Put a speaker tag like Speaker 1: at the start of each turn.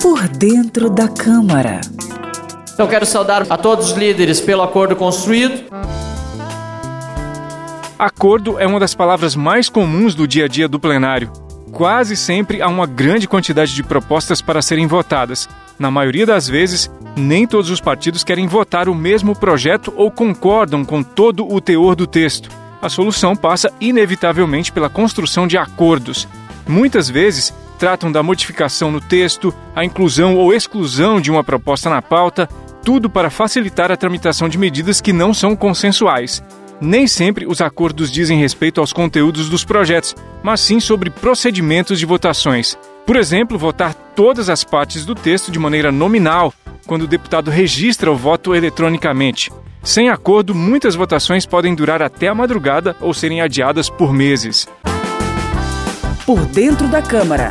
Speaker 1: Por dentro da Câmara.
Speaker 2: Eu quero saudar a todos os líderes pelo acordo construído.
Speaker 3: Acordo é uma das palavras mais comuns do dia a dia do plenário. Quase sempre há uma grande quantidade de propostas para serem votadas. Na maioria das vezes, nem todos os partidos querem votar o mesmo projeto ou concordam com todo o teor do texto. A solução passa inevitavelmente pela construção de acordos. Muitas vezes, tratam da modificação no texto, a inclusão ou exclusão de uma proposta na pauta, tudo para facilitar a tramitação de medidas que não são consensuais. Nem sempre os acordos dizem respeito aos conteúdos dos projetos, mas sim sobre procedimentos de votações. Por exemplo, votar todas as partes do texto de maneira nominal, quando o deputado registra o voto eletronicamente. Sem acordo, muitas votações podem durar até a madrugada ou serem adiadas por meses.
Speaker 1: Por dentro da Câmara.